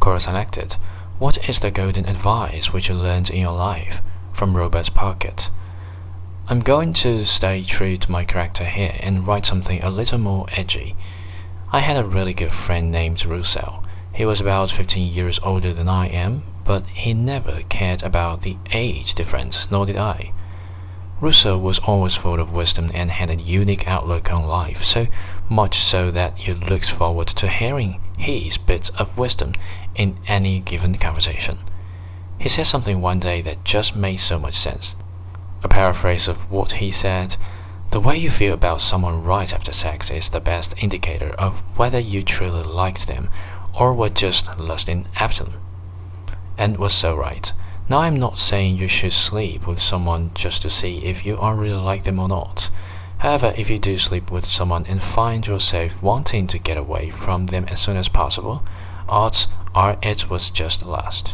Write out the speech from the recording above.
Quora selected, What is the golden advice which you learned in your life? from Robert Pocket. I'm going to stay true to my character here and write something a little more edgy. I had a really good friend named Russell. He was about 15 years older than I am, but he never cared about the age difference, nor did I. Russell was always full of wisdom and had a unique outlook on life, so much so that you looked forward to hearing his bits of wisdom in any given conversation. He said something one day that just made so much sense. A paraphrase of what he said The way you feel about someone right after sex is the best indicator of whether you truly liked them or were just lusting after them. And was so right. Now, I'm not saying you should sleep with someone just to see if you are really like them or not. However, if you do sleep with someone and find yourself wanting to get away from them as soon as possible, odds are it was just a lust.